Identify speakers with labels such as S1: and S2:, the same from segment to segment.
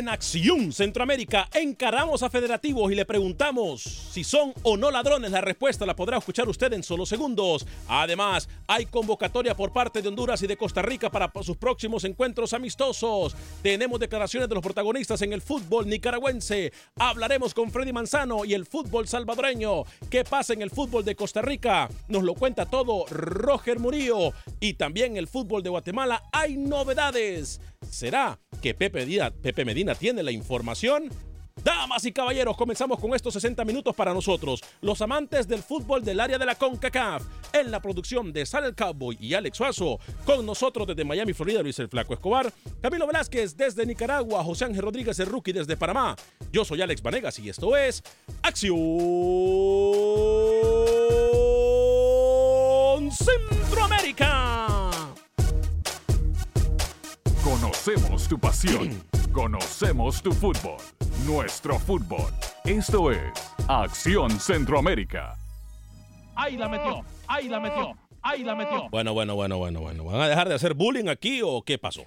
S1: En Acción Centroamérica encaramos a federativos y le preguntamos si son o no ladrones. La respuesta la podrá escuchar usted en solo segundos. Además, hay convocatoria por parte de Honduras y de Costa Rica para sus próximos encuentros amistosos. Tenemos declaraciones de los protagonistas en el fútbol nicaragüense. Hablaremos con Freddy Manzano y el fútbol salvadoreño. ¿Qué pasa en el fútbol de Costa Rica? Nos lo cuenta todo Roger Murillo. Y también el fútbol de Guatemala hay novedades. ¿Será que Pepe Medina, tiene la información? Damas y caballeros, comenzamos con estos 60 minutos para nosotros, los amantes del fútbol del área de la CONCACAF, en la producción de Sal el Cowboy y Alex Suazo, con nosotros desde Miami, Florida, Luis el Flaco Escobar, Camilo Velázquez desde Nicaragua, José Ángel Rodríguez el Rookie desde Panamá. Yo soy Alex Vanegas y esto es Acción.
S2: Conocemos tu pasión. Conocemos tu fútbol. Nuestro fútbol. Esto es Acción Centroamérica.
S3: Ahí la metió, ahí la metió, ahí la metió.
S1: Bueno, bueno, bueno, bueno, bueno. ¿Van a dejar de hacer bullying aquí o qué pasó?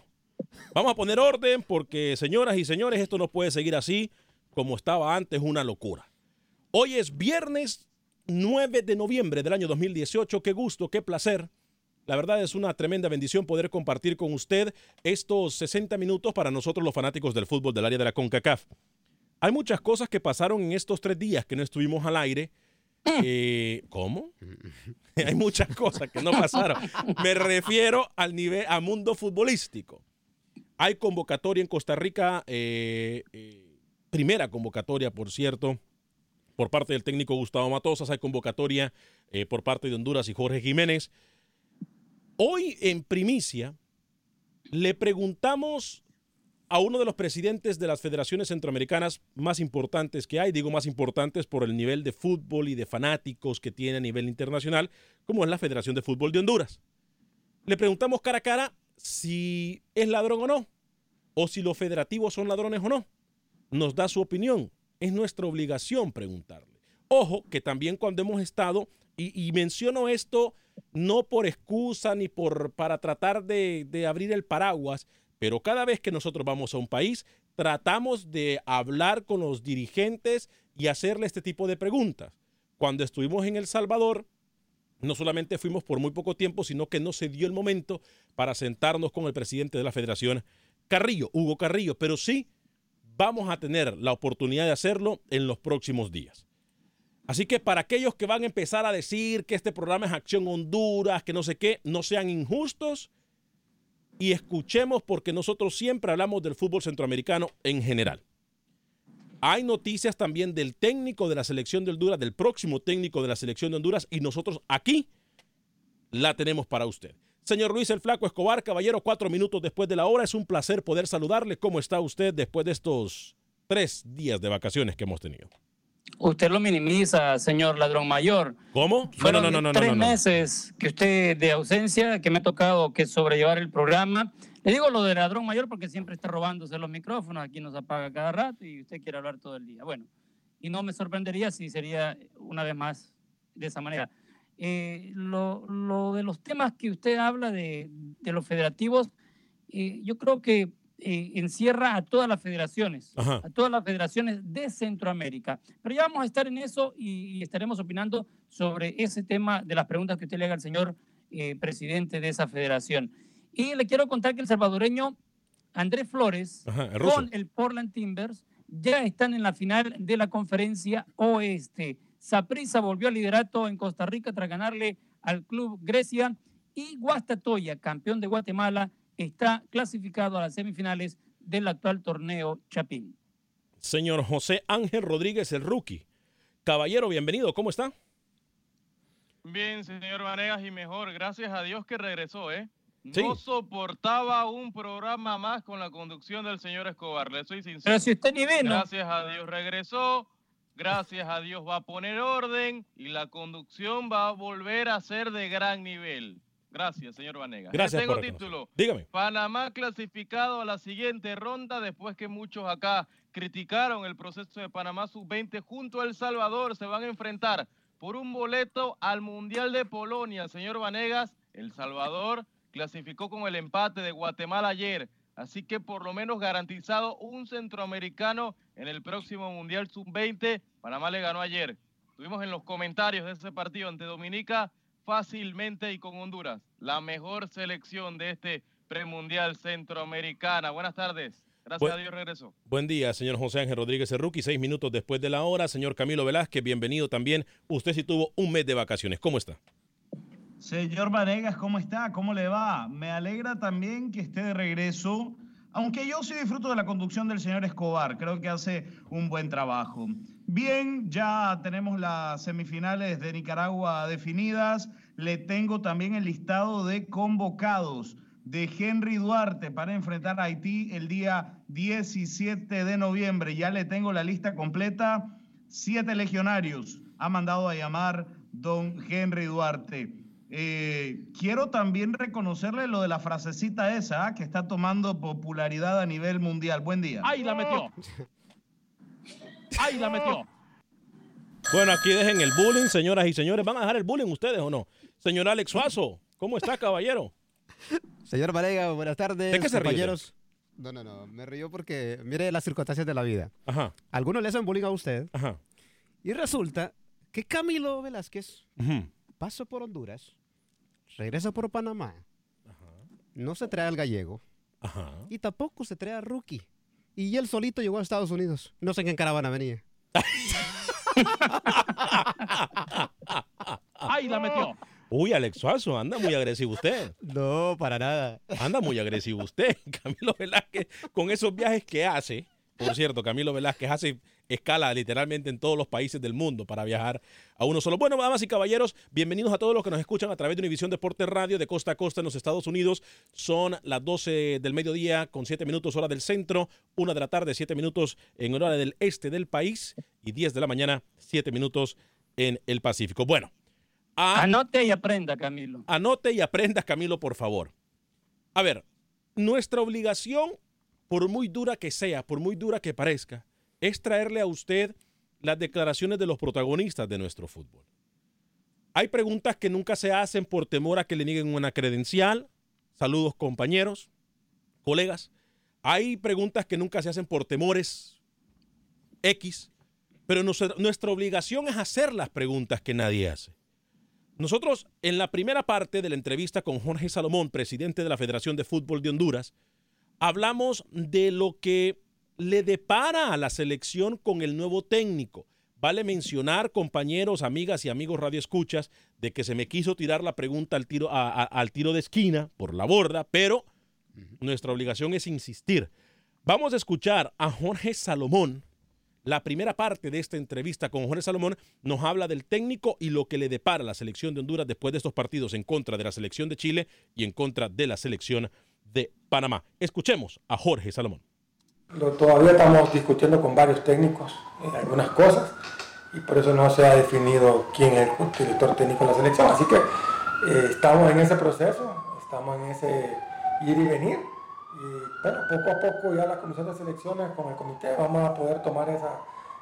S1: Vamos a poner orden porque, señoras y señores, esto no puede seguir así como estaba antes, una locura. Hoy es viernes 9 de noviembre del año 2018. Qué gusto, qué placer. La verdad es una tremenda bendición poder compartir con usted estos 60 minutos para nosotros los fanáticos del fútbol del área de la CONCACAF. Hay muchas cosas que pasaron en estos tres días que no estuvimos al aire. Eh, ¿Cómo? Hay muchas cosas que no pasaron. Me refiero al nivel, a mundo futbolístico. Hay convocatoria en Costa Rica, eh, eh, primera convocatoria, por cierto, por parte del técnico Gustavo Matosas. Hay convocatoria por parte de Honduras y Jorge Jiménez. Hoy en primicia le preguntamos a uno de los presidentes de las federaciones centroamericanas más importantes que hay, digo más importantes por el nivel de fútbol y de fanáticos que tiene a nivel internacional, como es la Federación de Fútbol de Honduras. Le preguntamos cara a cara si es ladrón o no, o si los federativos son ladrones o no. Nos da su opinión. Es nuestra obligación preguntarle. Ojo que también cuando hemos estado, y, menciono esto no por excusa ni por para tratar de, de abrir el paraguas, pero cada vez que nosotros vamos a un país, tratamos de hablar con los dirigentes y hacerle este tipo de preguntas. Cuando estuvimos en El Salvador, no solamente fuimos por muy poco tiempo, sino que no se dio el momento para sentarnos con el presidente de la federación, Carrillo, Hugo Carrillo, pero sí vamos a tener la oportunidad de hacerlo en los próximos días. Así que para aquellos que van a empezar a decir que este programa es Acción Honduras, que no sé qué, no sean injustos y escuchemos porque nosotros siempre hablamos del fútbol centroamericano en general. Hay noticias también del técnico de la selección de Honduras, del próximo técnico de la selección de Honduras y nosotros aquí la tenemos para usted. Señor Luis el Flaco Escobar, caballero, cuatro minutos después de la hora. Es un placer poder saludarle. ¿Cómo está usted después de estos tres días de vacaciones que hemos tenido?
S4: Usted lo minimiza, señor ladrón mayor.
S1: ¿Cómo?
S4: Fueron
S1: no, no, no, no,
S4: tres
S1: no, no.
S4: meses que usted de ausencia, que me ha tocado que sobrellevar el programa. Le digo lo de ladrón mayor porque siempre está robándose los micrófonos, aquí nos apaga cada rato y usted quiere hablar todo el día. Bueno, y no me sorprendería si sería una vez más de esa manera. Eh, lo, lo de los temas que usted habla de, de los federativos, eh, yo creo que eh, encierra a todas las federaciones,
S1: Ajá.
S4: a todas las federaciones de Centroamérica. Pero ya vamos a estar en eso y, y estaremos opinando sobre ese tema de las preguntas que usted le haga al señor eh, presidente de esa federación. Y le quiero contar que el salvadoreño Andrés Flores
S1: Ajá, el ruso.
S4: con el Portland Timbers ya están en la final de la conferencia oeste. Saprissa volvió al liderato en Costa Rica tras ganarle al club Grecia y Guastatoya, campeón de Guatemala, está clasificado a las semifinales del actual torneo Chapín.
S1: Señor José Ángel Rodríguez, el rookie. Caballero, bienvenido. ¿Cómo está?
S5: Bien, señor Vanegas, y mejor, gracias a Dios que regresó, ¿eh?
S1: Sí.
S5: No soportaba un programa más con la conducción del señor Escobar, le soy sincero.
S4: Pero si usted ni vino.
S5: Gracias a Dios regresó, gracias a Dios va a poner orden y la conducción va a volver a ser de gran nivel. Gracias, señor Vanegas. Le
S1: Gracias
S5: Tengo
S1: por
S5: título.
S1: Dígame.
S5: Panamá clasificado a la siguiente ronda después que muchos acá criticaron el proceso de Panamá sub-20 junto a El Salvador. Se van a enfrentar por un boleto al Mundial de Polonia. Señor Vanegas, El Salvador clasificó con el empate de Guatemala ayer. Así que por lo menos garantizado un centroamericano en el próximo Mundial sub-20. Panamá le ganó ayer. Tuvimos en los comentarios de ese partido ante Dominica fácilmente y con Honduras. La mejor selección de este premundial centroamericana. Buenas tardes. Gracias a Dios regresó.
S1: Buen día, señor José Ángel Rodríguez, rookie. Seis minutos después de la hora. Señor Camilo Velázquez, bienvenido también. Usted sí tuvo un mes de vacaciones. ¿Cómo está?
S6: Señor Vanegas, ¿cómo está? ¿Cómo le va? Me alegra también que esté de regreso, aunque yo sí disfruto de la conducción del señor Escobar, creo que hace un buen trabajo. Bien, ya tenemos las semifinales de Nicaragua definidas, le tengo también el listado de convocados de Henry Duarte para enfrentar a Haití el día 17 de noviembre. Ya le tengo la lista completa. Siete legionarios ha mandado a llamar don Henry Duarte. Eh, quiero también reconocerle lo de la frasecita esa, ¿ah? que está tomando popularidad a nivel mundial. Buen día.
S3: ¡Ahí la metió! ¡Ahí la metió!
S1: Bueno, aquí dejen el bullying, señoras y señores. ¿Van a dejar el bullying ustedes o no? Señor Alex Suazo, ¿cómo está, caballero?
S7: Señor Varega, buenas tardes.
S1: ¿De qué se ríe
S7: compañeros. No, no, no. Me río porque mire las circunstancias de la vida.
S1: Ajá.
S7: Algunos le hacen bullying a usted.
S1: Ajá.
S7: Y resulta que Camilo Velázquez
S1: Ujú.
S7: pasa por Honduras, regresa por Panamá, no se trae al gallego
S1: Ajá.
S7: y tampoco se trae a Rookie. Y él solito llegó a Estados Unidos. No sé en qué caravana venía.
S3: ¡Ahí la metió!
S1: Uy, Alex Suazo, anda muy agresivo usted.
S7: No, para nada.
S1: Anda muy agresivo usted. Camilo Velázquez, con esos viajes que hace, por cierto, Camilo Velázquez hace escala literalmente en todos los países del mundo para viajar a uno solo. Bueno, damas y caballeros, bienvenidos a todos los que nos escuchan a través de Univisión Deporte Radio de costa a costa en los Estados Unidos. Son las 12 del mediodía con 7 minutos hora del centro, 1 de la tarde, 7 minutos en hora del este del país y 10 de la mañana, 7 minutos en el Pacífico. Bueno, a-
S4: Anote y aprenda, Camilo.
S1: Anote y aprenda, Camilo, por favor. A ver, nuestra obligación, por muy dura que sea, por muy dura que parezca, es traerle a usted las declaraciones de los protagonistas de nuestro fútbol. Hay preguntas que nunca se hacen por temor a que le nieguen una credencial. Saludos compañeros, colegas. Hay preguntas que nunca se hacen por temores X, pero nuestra, obligación es hacer las preguntas que nadie hace. Nosotros, en la primera parte de la entrevista con Jorge Salomón, presidente de la Federación de Fútbol de Honduras, hablamos de lo que le depara a la selección con el nuevo técnico. Vale mencionar, compañeros, amigas y amigos radioescuchas, de que se me quiso tirar la pregunta al tiro, a- a- al tiro de esquina por la borda, pero nuestra obligación es insistir. Vamos a escuchar a Jorge Salomón. La primera parte de esta entrevista con Jorge Salomón nos habla del técnico y lo que le depara a la selección de Honduras después de estos partidos en contra de la selección de Chile y en contra de la selección de Panamá. Escuchemos a Jorge Salomón.
S8: Lo- todavía estamos discutiendo con varios técnicos en algunas cosas y por eso no se ha definido quién es el director técnico de la selección. Así que eh, estamos en ese proceso, estamos en ese ir y venir. Y bueno, poco a poco ya la comisión de selecciones con el comité vamos a poder tomar esa,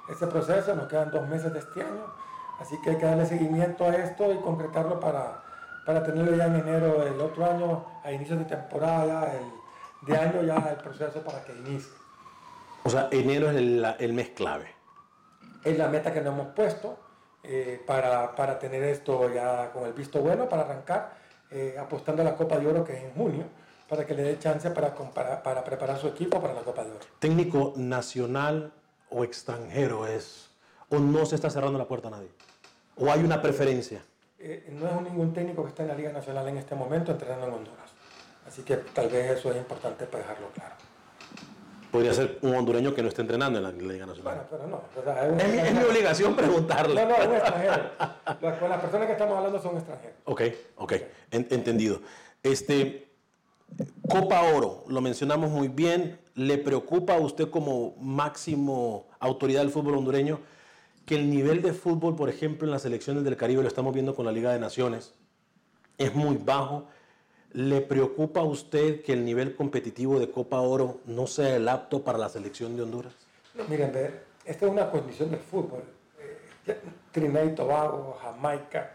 S8: ese proceso. Nos quedan dos meses de este año, así que hay que darle seguimiento a esto y concretarlo para, para tenerlo ya en enero del otro año, a inicios de temporada, el, de año ya el proceso para que inicie.
S9: O sea, enero es el, el mes clave.
S8: es la meta que nos hemos puesto eh, para, para tener esto ya con el visto bueno, para arrancar eh, apostando a la Copa de Oro que es en junio, para que le dé chance para, compara- para preparar su equipo para la Copa de Oro.
S9: ¿Técnico nacional o extranjero es? ¿O no se está cerrando la puerta a nadie? ¿O hay una preferencia?
S8: Eh, no es ningún técnico que está en la Liga Nacional en este momento entrenando en Honduras. Así que tal vez eso es importante para dejarlo claro.
S9: Podría ser un hondureño que no esté entrenando en la Liga Nacional.
S8: Pero no, o sea, un
S9: Es mi- es mi
S8: extranjero.
S9: obligación preguntarle.
S8: No, no, un extranjero. Las, con las personas que estamos hablando son extranjeros.
S9: Ok, ok, en- entendido. Este, Copa Oro, lo mencionamos muy bien. ¿Le preocupa a usted como máximo autoridad del fútbol hondureño que el nivel de fútbol, por ejemplo, en las selecciones del Caribe, lo estamos viendo con la Liga de Naciones, es muy bajo? ¿Le preocupa a usted que el nivel competitivo de Copa Oro no sea el apto para la selección de Honduras?
S8: No, miren, esta es una condición del fútbol. Eh, Trinidad y Tobago, Jamaica,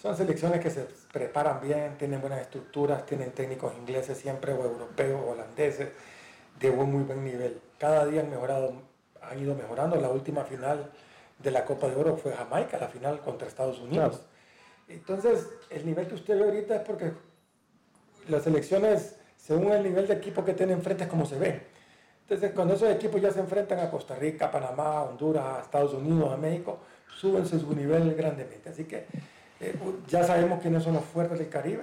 S8: son selecciones que se preparan bien, tienen buenas estructuras, tienen técnicos ingleses siempre o europeos o holandeses de buen, muy buen nivel. Cada día han mejorado, han ido mejorando. La última final de la Copa de Oro fue Jamaica, la final contra Estados Unidos. Entonces, el nivel que usted ve ahorita es porque las elecciones, según el nivel de equipo que tienen enfrente, es como se ven. Entonces, cuando esos equipos ya se enfrentan a Costa Rica, Panamá, Honduras, Estados Unidos, a México, súbense su nivel grandemente. Así que eh, ya sabemos quiénes son los fuertes del Caribe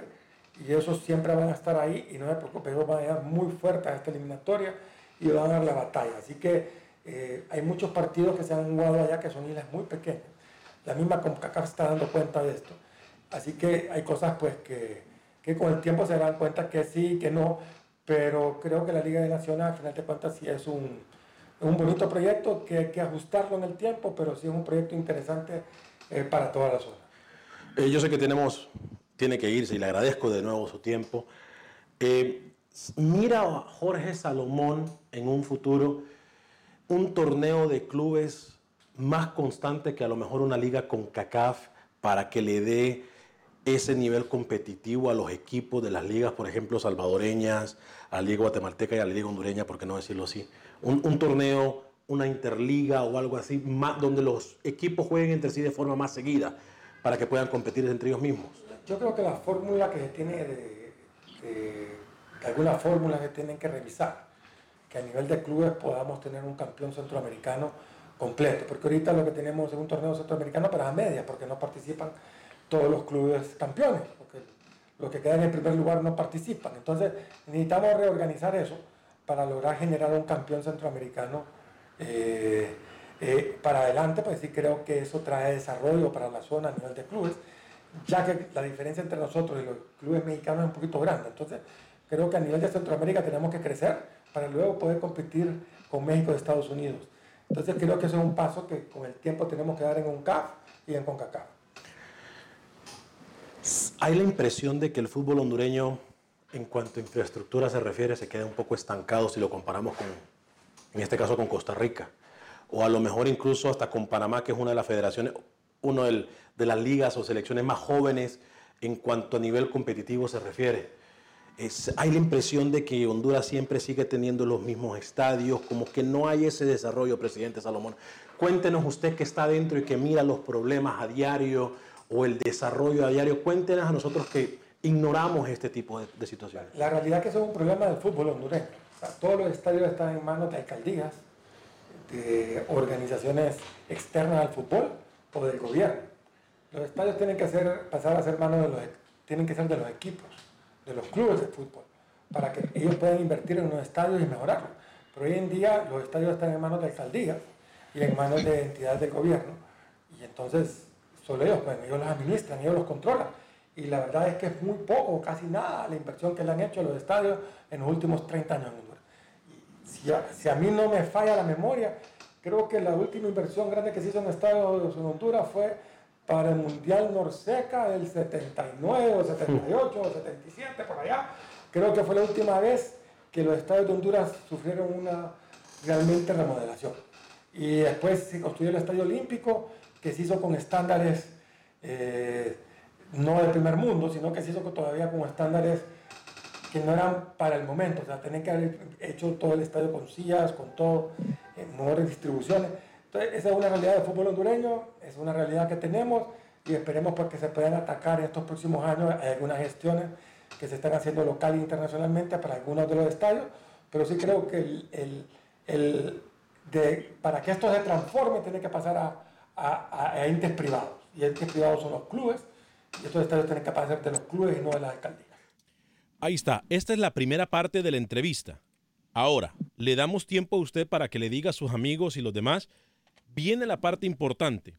S8: y esos siempre van a estar ahí y no se preocupe, ellos van a llegar muy fuertes a esta eliminatoria y van a dar la batalla. Así que eh, hay muchos partidos que se han jugado allá que son islas muy pequeñas. La misma CONCACAF está dando cuenta de esto. Así que hay cosas pues que, que con el tiempo se dan cuenta que sí, que no, pero creo que la Liga de Naciones al final de cuentas sí es un, un bonito proyecto que hay que ajustarlo en el tiempo, pero sí es un proyecto interesante eh, para toda la zona.
S9: Eh, yo sé que tenemos, tiene que irse y le agradezco de nuevo su tiempo. Eh, mira a Jorge Salomón en un futuro un torneo de clubes más constante que a lo mejor una liga con CACAF para que le dé ese nivel competitivo a los equipos de las ligas, por ejemplo, salvadoreñas, a la Liga Guatemalteca y a la Liga Hondureña, por qué no decirlo así. Un, torneo, una interliga o algo así, donde los equipos jueguen entre sí de forma más seguida para que puedan competir entre ellos mismos.
S8: Yo creo que la fórmula que se tiene de, de- de alguna que tienen que revisar, que a nivel de clubes podamos tener un campeón centroamericano completo, porque ahorita lo que tenemos es un torneo centroamericano pero a medias, porque no participan todos los clubes campeones, porque los que quedan en primer lugar no participan. Entonces necesitamos reorganizar eso para lograr generar un campeón centroamericano eh, eh, para adelante, pues sí creo que eso trae desarrollo para la zona a nivel de clubes, ya que la diferencia entre nosotros y los clubes mexicanos es un poquito grande. Entonces creo que a nivel de Centroamérica tenemos que crecer para luego poder competir con México y Estados Unidos. Entonces creo que eso es un paso que con el tiempo tenemos que dar en un CAF y en CONCACAF.
S9: Hay la impresión de que el fútbol hondureño, en cuanto a infraestructura se refiere, se queda un poco estancado si lo comparamos con, en este caso, con Costa Rica. O a lo mejor incluso hasta con Panamá, que es una de las federaciones, una de las ligas o selecciones más jóvenes en cuanto a nivel competitivo se refiere.
S1: hay la impresión de que Honduras siempre sigue teniendo los mismos estadios, como que no hay ese desarrollo, presidente Salomón. Cuéntenos usted que está dentro y que mira los problemas a diario o el desarrollo a diario. Cuéntenos a nosotros que ignoramos este tipo de, de situaciones.
S8: La realidad es que eso es un problema del fútbol hondureño. O sea, todos los estadios están en manos de alcaldías, de organizaciones externas al fútbol o del gobierno. Los estadios tienen que hacer, pasar a ser manos de los, tienen que ser de los equipos, de los clubes de fútbol, para que ellos puedan invertir en los estadios y mejorarlos. Pero hoy en día los estadios están en manos de alcaldías y en manos de entidades del gobierno. Y entonces solo ellos, pues, ellos los administran, ellos los controlan. Y la verdad es que es muy poco, casi nada, la inversión que le han hecho a los estadios en los últimos 30 años en Honduras. Si, a, si a mí no me falla la memoria, creo que la última inversión grande que se hizo en estadios en Honduras fue para el Mundial Norseca del 79 o 78 o 77, por allá. Creo que fue la última vez que los estadios de Honduras sufrieron una realmente remodelación. Y después se construyó el Estadio Olímpico, que se hizo con estándares eh, no del primer mundo, sino que se hizo todavía con estándares que no eran para el momento. O sea, tenían que haber hecho todo el estadio con sillas, con todo, en mejores distribuciones. Entonces, esa es una realidad del fútbol hondureño, es una realidad que tenemos y esperemos porque se puedan atacar en estos próximos años. Hay algunas gestiones que se están haciendo local e internacionalmente para algunos de los estadios, pero sí creo que el, el- el de, para que esto se transforme tiene que pasar a, a- a entes privados. Y entes privados son los clubes, y estos estadios tienen que pasar de los clubes y no de las alcaldías.
S10: Ahí está. Esta es la primera parte de la entrevista. Ahora, le damos tiempo a usted para que le diga a sus amigos y los demás. Viene la parte importante.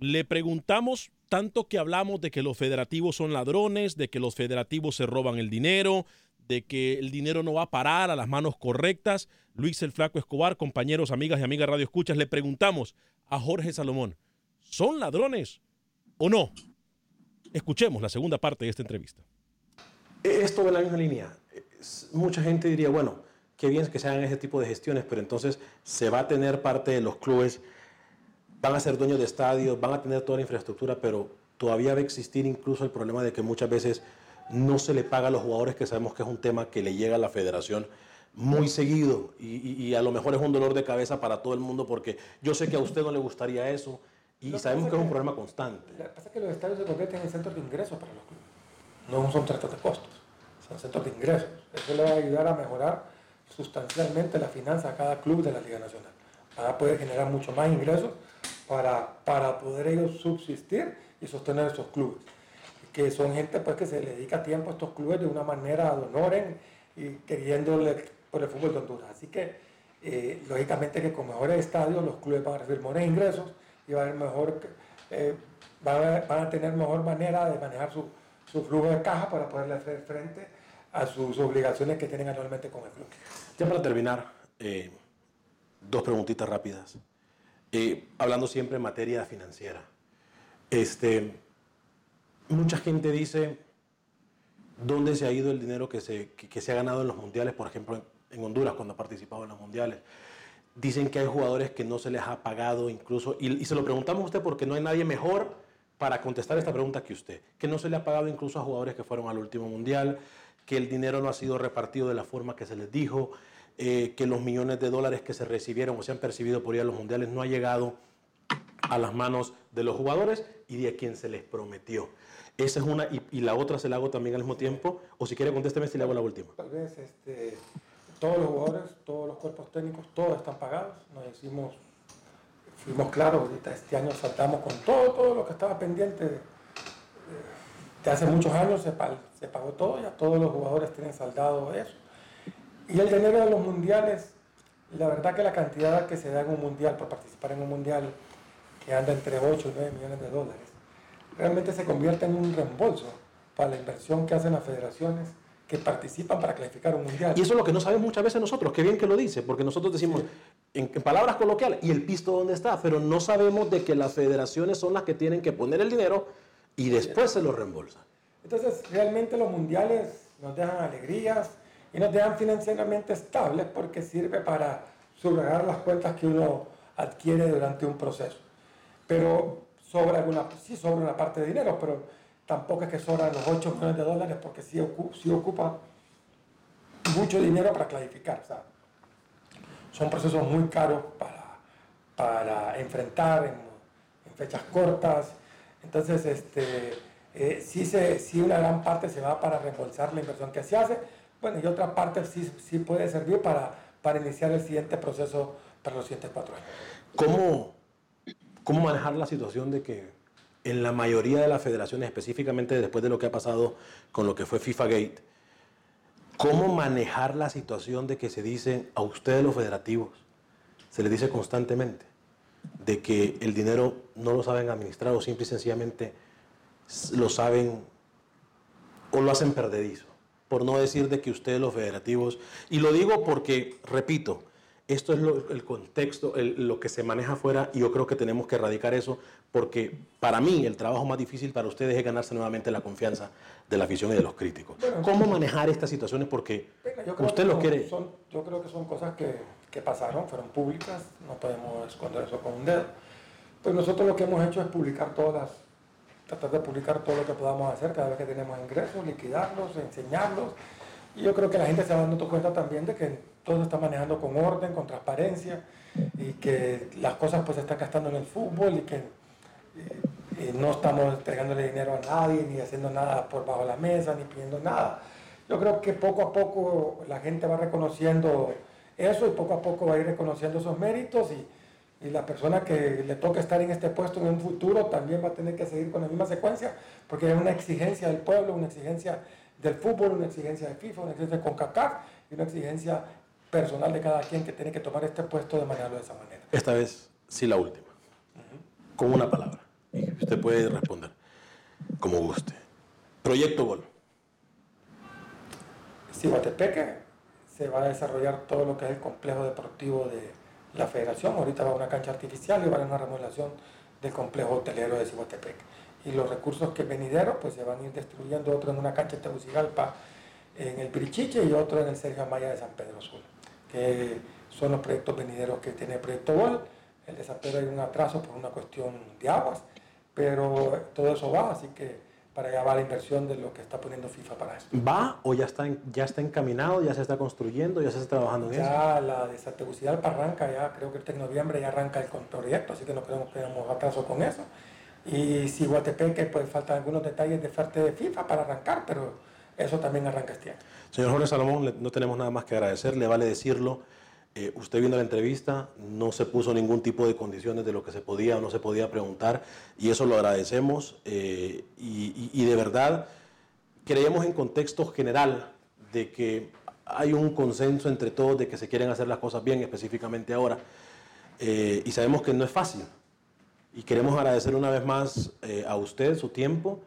S10: Le preguntamos tanto que hablamos de que los federativos son ladrones, de que los federativos se roban el dinero, de que el dinero no va a parar a las manos correctas. Luis el Flaco Escobar, compañeros, amigas y amigas Radio Escuchas, le preguntamos a Jorge Salomón, ¿son ladrones o no? Escuchemos la segunda parte de esta entrevista.
S1: Esto va en la misma línea. Mucha gente diría, bueno, qué bien que se hagan ese tipo de gestiones, pero entonces se va a tener parte de los clubes, van a ser dueños de estadios, van a tener toda la infraestructura, pero todavía va a existir incluso el problema de que muchas veces no se le paga a los jugadores, que sabemos que es un tema que le llega a la federación muy seguido y, y- y a lo mejor es un dolor de cabeza para todo el mundo porque yo sé que a usted no le gustaría eso y
S8: Lo que
S1: sabemos
S8: pasa
S1: que es un
S8: que-
S1: problema constante.
S8: Lo que pasa es que los estadios se convierten en centros de ingresos para los clubes. No son centros de costos, son centros de ingresos. Eso le va a ayudar a mejorar sustancialmente la finanza a cada club de la Liga Nacional. Van a poder generar mucho más ingresos para, para poder ellos subsistir y sostener esos clubes. Que son gente pues, que se le dedica tiempo a estos clubes de una manera de honoren y queriéndole por el fútbol de Honduras. Así que, eh, lógicamente, que con mejores estadios los clubes van a recibir mejores ingresos y va a mejor, eh, van, a, van a tener mejor manera de manejar su, su flujo de caja para poderle hacer frente a sus obligaciones que tienen anualmente con el club.
S1: Ya para terminar, eh, dos preguntitas rápidas. Eh, hablando siempre en materia financiera. Este, mucha gente dice, ¿dónde se ha ido el dinero que se, que, se ha ganado en los mundiales? Por ejemplo, en, Honduras, cuando ha participado en los mundiales. Dicen que hay jugadores que no se les ha pagado incluso, y, y se lo preguntamos a usted porque no hay nadie mejor para contestar esta pregunta que usted, que no se le ha pagado incluso a jugadores que fueron al último mundial, que el dinero no ha sido repartido de la forma que se les dijo, eh, que los millones de dólares que se recibieron o se han percibido por ir a los mundiales no ha llegado a las manos de los jugadores y de a quien se les prometió. Esa es una, y, la otra se la hago también al mismo tiempo, o si quiere contésteme si le hago la última.
S8: Tal vez este, todos los jugadores, todos los cuerpos técnicos, todos están pagados. Nos hicimos, fuimos claros, ahorita este año saltamos con todo, todo lo que estaba pendiente. De, hace muchos años se, se pagó todo, ya todos los jugadores tienen saldado eso. Y el dinero de los mundiales, la verdad que la cantidad que se da en un mundial, por participar en un mundial, que anda entre 8 y 9 millones de dólares, realmente se convierte en un reembolso para la inversión que hacen las federaciones que participan para clasificar un mundial.
S1: Y eso es lo que no sabemos muchas veces nosotros, qué bien que lo dice, porque nosotros decimos en, en palabras coloquiales, ¿y el pisto dónde está? Pero no sabemos de que las federaciones son las que tienen que poner el dinero y después se lo reembolsan.
S8: Entonces, realmente los mundiales nos dejan alegrías y nos dejan financieramente estables porque sirve para subrogar las cuentas que uno adquiere durante un proceso. Pero sobra alguna, sí sobra una parte de dinero, pero tampoco es que sobran los 8 millones de dólares porque sí, ocu- sí ocupa mucho dinero para clasificar. O sea, son procesos muy caros para, para enfrentar en, en fechas cortas. Entonces, este, eh, sí, se, sí una gran parte se va para reembolsar la inversión que se hace, bueno, y otra parte sí, sí puede servir para, para iniciar el siguiente proceso para los siguientes cuatro años.
S1: ¿Cómo, ¿Cómo manejar la situación de que en la mayoría de las federaciones, específicamente después de lo que ha pasado con lo que fue FIFA Gate, cómo manejar la situación de que se dice a ustedes los federativos, se les dice constantemente de que el dinero no lo saben administrar o simple y sencillamente lo saben o lo hacen perdedizo, por no decir de que ustedes los federativos, y lo digo porque, repito, esto es lo, el contexto, el- lo que se maneja afuera y yo creo que tenemos que erradicar eso porque para mí el trabajo más difícil para ustedes es ganarse nuevamente la confianza de la afición y de los críticos. ¿Cómo manejar estas situaciones? Porque
S8: creo
S1: usted
S8: que
S1: lo
S8: son-
S1: quiere...
S8: son- yo creo que son cosas que, que pasaron, fueron públicas, no podemos esconder eso con un dedo. Pues nosotros lo que hemos hecho es publicar todas tratar de publicar todo lo que podamos hacer cada vez que tenemos ingresos, liquidarlos, enseñarlos. Y yo creo que la gente se va dando cuenta también de que todo se está manejando con orden, con transparencia, y que las cosas pues se están gastando en el fútbol y que eh, y no estamos entregándole dinero a nadie, ni haciendo nada por bajo la mesa, ni pidiendo nada. Yo creo que poco a poco la gente va reconociendo eso y poco a poco va a ir reconociendo esos méritos y, y la persona que le toca estar en este puesto en un futuro también va a tener que seguir con la misma secuencia porque hay una exigencia del pueblo, una exigencia del fútbol, una exigencia de FIFA, una exigencia de CONCACAF y una exigencia personal de cada quien que tiene que tomar este puesto de manejarlo de esa manera.
S1: Esta vez sí la última. Con una palabra. Y usted puede responder como guste. Proyecto Gol.
S8: Cihuatepeque se va a desarrollar todo lo que es el complejo deportivo de la federación. Ahorita va a una cancha artificial y va a haber una remodelación del complejo hotelero de Cihuatepeque. Y los recursos que venideros pues se van a ir distribuyendo, otro en una cancha en Tegucigalpa, en el Pirichiche y otro en el Sergio Amaya de San Pedro Sula, que son los proyectos venideros que tiene el proyecto Gol. El de San Pedro hay un atraso por una cuestión de aguas, pero todo eso va, así que para allá va la inversión de lo que está poniendo FIFA para eso.
S1: ¿Va o ya está, ya está encaminado, ya se está construyendo, ya se está trabajando en eso?
S8: Ya la de Tegucigalpa arranca, ya creo que en noviembre ya arranca el proyecto, así que no queremos que tengamos atraso con eso. Y si Guatepeque, pues faltan algunos detalles de parte de FIFA para arrancar, pero eso también arranca este año.
S1: Señor Jorge Salomón, no tenemos nada más que agradecer, le vale decirlo. eh, usted viendo la entrevista, no se puso ningún tipo de condiciones de lo que se podía o no se podía preguntar, y eso lo agradecemos. eh, y, y- y de verdad, creemos en contexto general de que hay un consenso entre todos de que se quieren hacer las cosas bien, específicamente ahora, eh, y sabemos que no es fácil. Y queremos agradecer una vez más eh, a usted su tiempo,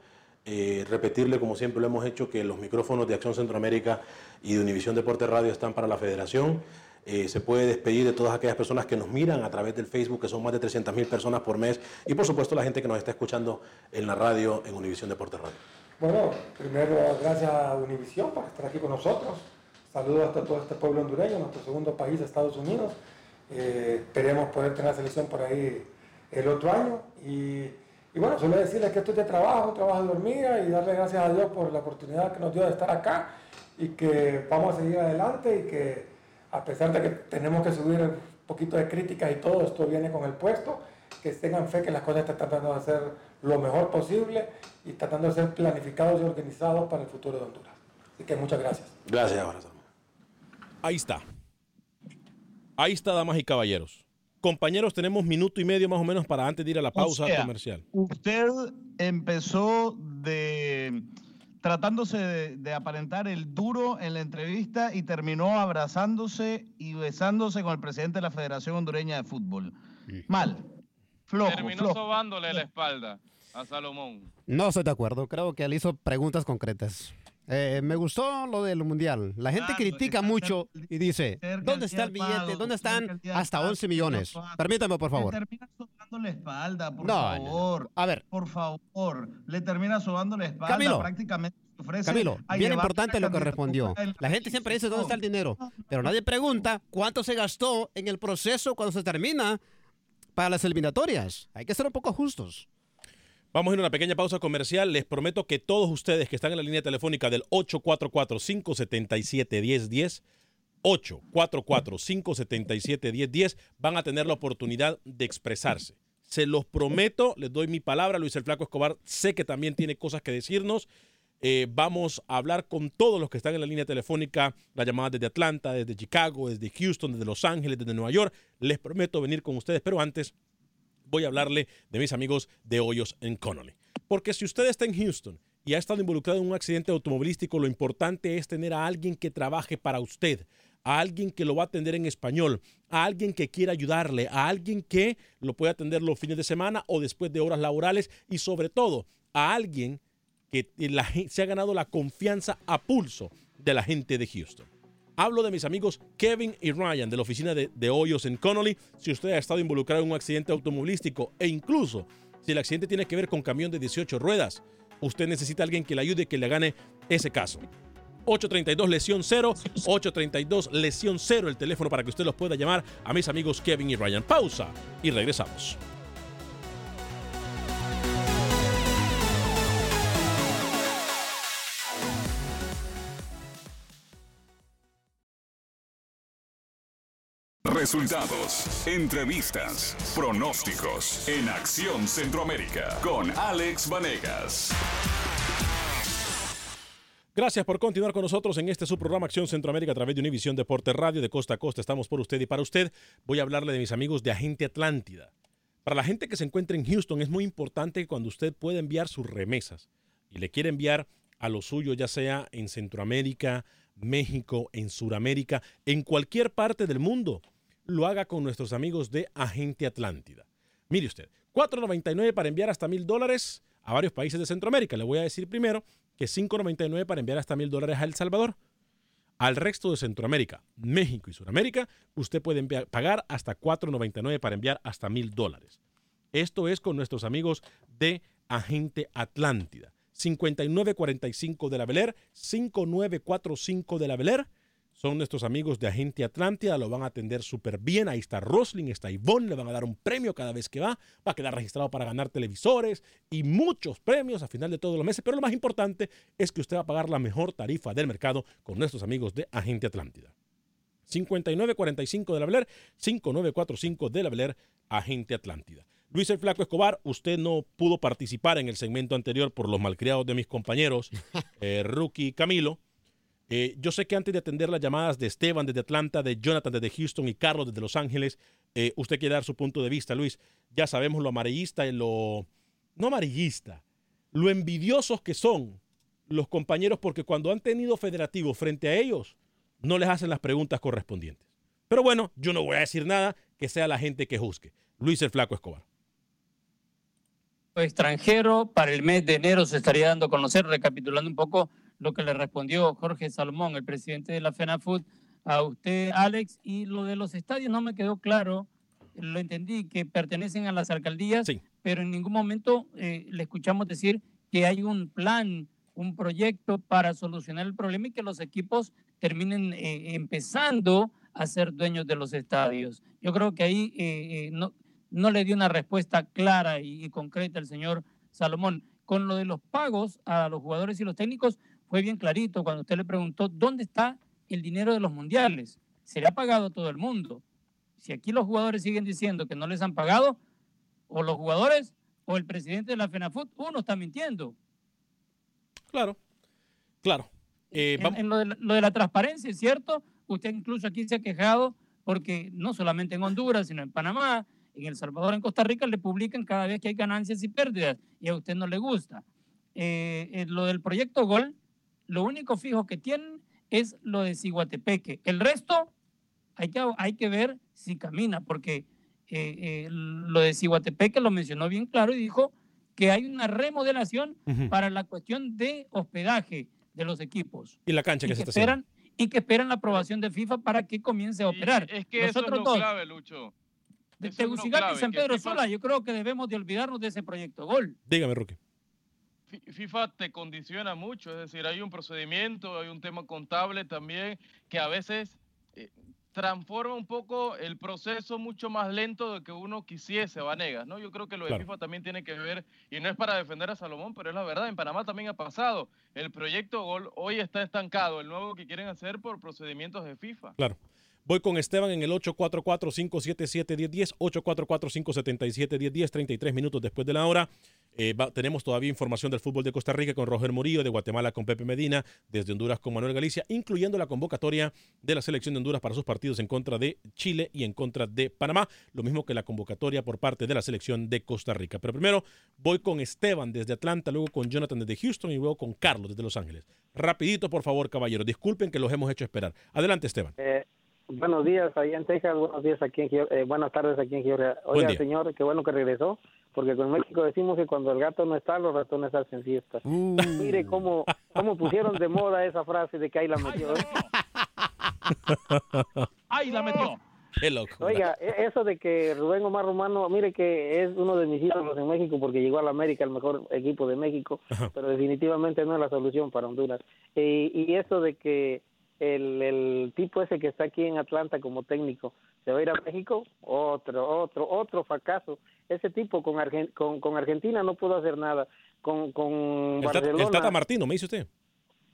S1: eh, repetirle como siempre lo hemos hecho que los micrófonos de Acción Centroamérica y de Univisión Deporte Radio están para la federación. Eh, se puede despedir de todas aquellas personas que nos miran a través del Facebook, que son más de 300 mil personas por mes, y por supuesto la gente que nos está escuchando en la radio, en Univisión Deporte Radio.
S8: Bueno, primero gracias a Univisión por estar aquí con nosotros. Saludos hasta todo este pueblo hondureño, nuestro segundo país, Estados Unidos. Eh, esperemos poder tener la selección por ahí el otro año. Y, y bueno, solo decirles que esto es de trabajo, un trabajo de hormiga y darle gracias a Dios por la oportunidad que nos dio de estar acá y que vamos a seguir adelante y que a pesar de que tenemos que subir un poquito de críticas y todo, esto viene con el puesto, que tengan fe que las cosas están tratando de hacer lo mejor posible y tratando de ser planificados y organizados para el futuro de Honduras. Así que muchas gracias.
S1: Gracias.
S11: Ahí está. Ahí está, damas y caballeros. Compañeros, tenemos minuto y medio más o menos para antes de ir a la pausa
S12: O sea,
S11: comercial.
S12: Usted empezó de tratándose de, de aparentar el duro en la entrevista y terminó abrazándose y besándose con el presidente de la Federación Hondureña de Fútbol. Mal. Flojo,
S5: Terminó
S12: flojo.
S5: sobándole la espalda a Salomón.
S7: No estoy de acuerdo. Creo que él hizo preguntas concretas. Eh, me gustó lo del mundial. La gente critica mucho y dice, ¿dónde está el billete? ¿Dónde están hasta 11 millones? Permítame, por favor.
S12: Le termina sobando la espalda, por
S7: No, no,
S12: favor.
S7: A ver.
S12: Por favor. Le termina sobando la espalda.
S7: Camilo.
S12: Prácticamente
S7: Camilo, bien importante lo que respondió. La gente siempre dice dónde está el dinero, pero nadie pregunta cuánto se gastó en el proceso cuando se termina para las eliminatorias. Hay que ser un poco justos.
S1: Vamos a ir a una pequeña pausa comercial. Les prometo que todos ustedes que están en la línea telefónica del 844-577-1010, 844-577-1010, van a tener la oportunidad de expresarse. Se los prometo, les doy mi palabra. Luis el Flaco Escobar sé que también tiene cosas que decirnos. Eh, vamos a hablar con todos los que están en la línea telefónica, la llamada desde Atlanta, desde Chicago, desde Houston, desde Los Ángeles, desde Nueva York. Les prometo venir con ustedes, pero antes voy a hablarle de mis amigos de Hoyos en Connolly. Porque si usted está en Houston y ha estado involucrado en un accidente automovilístico, lo importante es tener a alguien que trabaje para usted, a alguien que lo va a atender en español, a alguien que quiera ayudarle, a alguien que lo pueda atender los fines de semana o después de horas laborales y sobre todo a alguien que se ha ganado la confianza a pulso de la gente de Houston. Hablo de mis amigos Kevin y Ryan de la oficina de, Hoyos en Connolly. Si usted ha estado involucrado en un accidente automovilístico e incluso si el accidente tiene que ver con camión de 18 ruedas, usted necesita a alguien que le ayude, que le gane ese caso. 832 lesión 0, 832 lesión 0, el teléfono para que usted los pueda llamar a mis amigos Kevin y Ryan. Pausa y regresamos.
S2: Resultados, entrevistas, pronósticos en Acción Centroamérica con Alex Vanegas.
S1: Gracias por continuar con nosotros en este subprograma Acción Centroamérica a través de Univisión Deporte Radio de costa a costa. Estamos por usted y para usted. Voy a hablarle de mis amigos de Agente Atlántida. Para la gente que se encuentra en Houston es muy importante cuando usted pueda enviar sus remesas y le quiere enviar a lo suyo, ya sea en Centroamérica, México, en Sudamérica, en cualquier parte del mundo lo haga con nuestros amigos de Agente Atlántida. Mire usted, 4.99 para enviar hasta mil dólares a varios países de Centroamérica. Le voy a decir primero que 5.99 para enviar hasta mil dólares a El Salvador. Al resto de Centroamérica, México y Sudamérica, usted puede pagar hasta 4.99 para enviar hasta mil dólares. Esto es con nuestros amigos de Agente Atlántida. 5945 de la Beler, 5945 de la Beler son nuestros amigos de Agente Atlántida, lo van a atender súper bien. Ahí está Rosling, está Ivonne, le van a dar un premio cada vez que va. Va a quedar registrado para ganar televisores y muchos premios a final de todos los meses. Pero lo más importante es que usted va a pagar la mejor tarifa del mercado con nuestros amigos de Agente Atlántida. 5945 de la Beler, 5945 de la Beler, Agente Atlántida. Luis el Flaco Escobar, usted no pudo participar en el segmento anterior por los malcriados de mis compañeros, eh, Rookie y Camilo. Eh, yo sé que antes de atender las llamadas de Esteban desde Atlanta, de Jonathan desde Houston y Carlos desde Los Ángeles, eh, usted quiere dar su punto de vista, Luis. Ya sabemos lo amarillista y lo... no amarillista, lo envidiosos que son los compañeros porque cuando han tenido federativos frente a ellos, no les hacen las preguntas correspondientes. Pero bueno, yo no voy a decir nada, que sea la gente que juzgue. Luis el Flaco Escobar.
S4: Extranjero, para el mes de enero se estaría dando a conocer, recapitulando un poco lo que le respondió Jorge Salomón, el presidente de la FENAFUT, a usted, Alex, y lo de los estadios no me quedó claro. Lo entendí que pertenecen a las alcaldías, pero en ningún momento eh, le escuchamos decir que hay un plan, un proyecto para solucionar el problema y que los equipos terminen eh, empezando a ser dueños de los estadios. Yo creo que ahí eh, no, no le dio una respuesta clara y, y concreta el señor Salomón. Con lo de los pagos a los jugadores y los técnicos, fue bien clarito cuando usted le preguntó dónde está el dinero de los mundiales. Se le ha pagado a todo el mundo. Si aquí los jugadores siguen diciendo que no les han pagado, o los jugadores o el presidente de la FENAFUT, uno está mintiendo.
S1: Claro, claro.
S4: Eh, en, lo, de la, lo de la transparencia, es cierto, usted incluso aquí se ha quejado porque no solamente en Honduras, sino en Panamá, en El Salvador, en Costa Rica, le publican cada vez que hay ganancias y pérdidas y a usted no le gusta. Eh, eh, lo del proyecto Gol, lo único fijo que tienen es lo de Ciguatepeque. El resto hay que, hay que ver si camina, porque eh, eh, lo de Ciguatepeque lo mencionó bien claro y dijo que hay una remodelación para la cuestión de hospedaje de los equipos.
S1: Y la cancha que se está haciendo.
S4: esperan y que esperan la aprobación de FIFA para que comience a operar.
S5: Es que eso es
S4: Nosotros
S5: lo
S4: dos,
S5: clave, Lucho.
S4: de Tegucigalpa y San Pedro
S5: FIFA
S4: Sola, yo creo que debemos de olvidarnos de ese proyecto Gol.
S1: Dígame, Rookie.
S5: Fi- FIFA te condiciona mucho, es decir, hay un procedimiento, hay un tema contable también que a veces eh, transforma un poco el proceso mucho más lento de que uno quisiese, Vanegas, ¿no? Yo creo que lo de. FIFA también tiene que ver, y no es para defender a Salomón, pero es la verdad, en Panamá también ha pasado. El proyecto Gol hoy está estancado, el nuevo que quieren hacer por procedimientos de FIFA.
S1: Claro. Voy con Esteban en el 844-577-1010, 844-577-1010, 33 minutos después de la hora. Eh, va- tenemos todavía información del fútbol de Costa Rica con Roger Murillo, de Guatemala con Pepe Medina, desde Honduras con Manuel Galicia, incluyendo la convocatoria de la selección de Honduras para sus partidos en contra de Chile y en contra de Panamá, lo mismo que la convocatoria por parte de la selección de Costa Rica. Pero primero voy con Esteban desde Atlanta, luego con Jonathan desde Houston y luego con Carlos desde Los Ángeles. Rapidito, por favor, caballeros. Disculpen que los hemos hecho esperar. Adelante, Esteban.
S13: Eh, buenos días allá en Texas, buenos días aquí en eh, buenas tardes aquí en Georgia. Oiga, señor, qué bueno que regresó, porque con México decimos que cuando el gato no está, los ratones hacen fiesta. Mire cómo, cómo pusieron de moda esa frase de que ahí la metió. ¿eh?
S3: ¡Ay, la metió!
S1: Qué loco.
S13: Oiga, e- eso de que Rubén Omar Romano, mire que es uno de mis ídolos en México porque llegó a la América, el mejor equipo de México, pero definitivamente no es la solución para Honduras. Y, y eso de que el, el tipo ese que está aquí en Atlanta como técnico se va a ir a México, otro, otro, otro fracaso. Ese tipo con, Argen- con, con Argentina no pudo hacer nada. Con, con
S1: El Tata,
S13: Barcelona.
S1: el Tata Martino, me dice usted.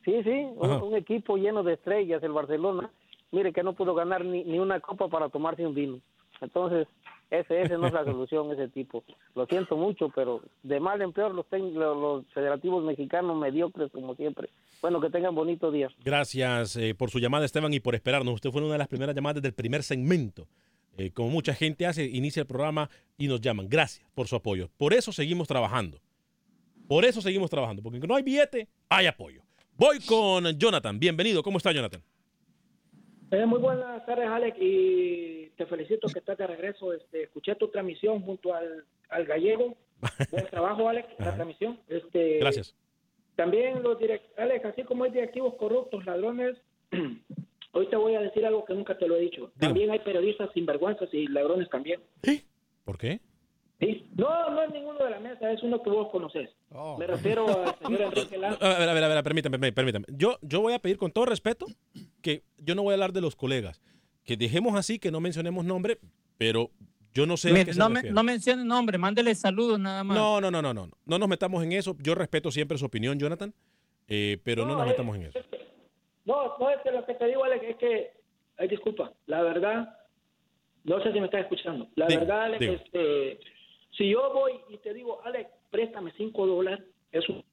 S13: Sí, sí, un, un equipo lleno de estrellas, el Barcelona. Mire que no pudo ganar ni, ni una copa para tomarse un vino. Entonces, ese, ese no es la solución, ese tipo. Lo siento mucho, pero de mal en peor los, los, los federativos mexicanos mediocres como siempre. Bueno, que tengan bonito día.
S1: Gracias eh, por su llamada, Esteban, y por esperarnos. Usted fue una de las primeras llamadas del primer segmento. Eh, como mucha gente hace, inicia el programa y nos llaman. Gracias por su apoyo. Por eso seguimos trabajando. Por eso seguimos trabajando. Porque no hay billete, hay apoyo. Voy con Jonathan. Bienvenido. ¿Cómo está, Jonathan?
S14: Eh, muy buenas tardes, Alex, y te felicito que estás de regreso. Este, escuché tu transmisión junto al, al gallego. Buen trabajo, Alex, la transmisión. Este,
S1: Gracias.
S14: También los direct Alex, así como hay directivos corruptos, ladrones, hoy te voy a decir algo que nunca te lo he dicho. También hay periodistas sinvergüenzas y ladrones también.
S1: ¿Por qué?
S14: ¿Sí? No, no es ninguno de la mesa, es uno que vos conoces. Me refiero al señor Enrique Lazo.
S1: A ver, a ver, a ver, permítame, permítame, permítame. Yo, yo voy a pedir con todo respeto que yo no voy a hablar de los colegas. Que dejemos así, que no mencionemos nombre, pero yo no sé a
S4: Mire,
S1: qué se
S4: no, me, no mencione nombre, mándele saludos nada más.
S1: No, no, no, no, no. No nos metamos en eso. Yo respeto siempre su opinión, Jonathan, eh, pero no,
S14: No,
S1: nos metamos en eso.
S14: No, no es que lo que te digo, Alex, es que, ay, disculpa, la verdad, no sé si me estás escuchando. La verdad, Alex,
S1: diga.
S14: este, si yo voy y te digo, Alex, préstame cinco dólares, es un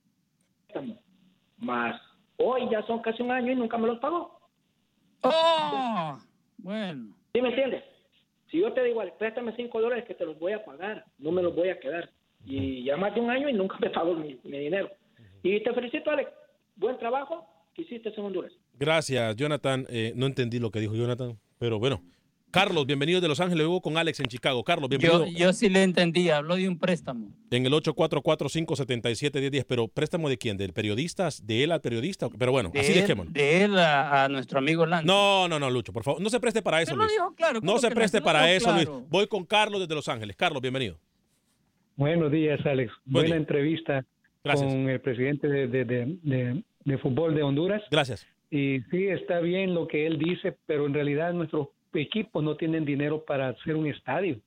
S14: préstamo. Más hoy ya son casi un año y nunca me los pagó.
S4: ¡Oh! Bueno.
S14: ¿Sí me entiendes? Si yo te digo, Alex, préstame cinco dólares que te los voy a pagar, no me los voy a quedar. Y ya más de un año y nunca me pagó mi, mi dinero. Y te felicito, Alex. Buen trabajo que hiciste en Honduras.
S1: Gracias, Jonathan. Eh, no entendí lo que dijo Jonathan, pero bueno. Carlos, bienvenido de Los Ángeles, luego con Alex en Chicago. Carlos, bienvenido
S4: Yo, yo sí le entendí, habló de un préstamo.
S1: en el 844-577-1010, pero ¿préstamo de quién? ¿Del periodista? ¿De él al periodista? Pero bueno,
S4: De
S1: así
S4: él,
S1: dejémonos.
S4: de él a, a nuestro amigo Lance.
S1: No, no, no, Lucho, por favor. No se preste para eso, Luis.
S4: dijo claro,
S1: No
S4: ¿cómo
S1: se
S4: no?
S1: preste para eso, Luis.
S4: claro.
S1: Voy con Carlos desde Los Ángeles. Carlos, bienvenido.
S15: Buenos días, Alex.
S1: Buen
S15: Buena
S1: día.
S15: entrevista
S1: Gracias.
S15: con el presidente de, de- de- de- de fútbol de Honduras.
S1: Gracias.
S15: Y sí, está bien lo que él dice, pero en realidad nuestros equipos no tienen dinero para hacer un estadio.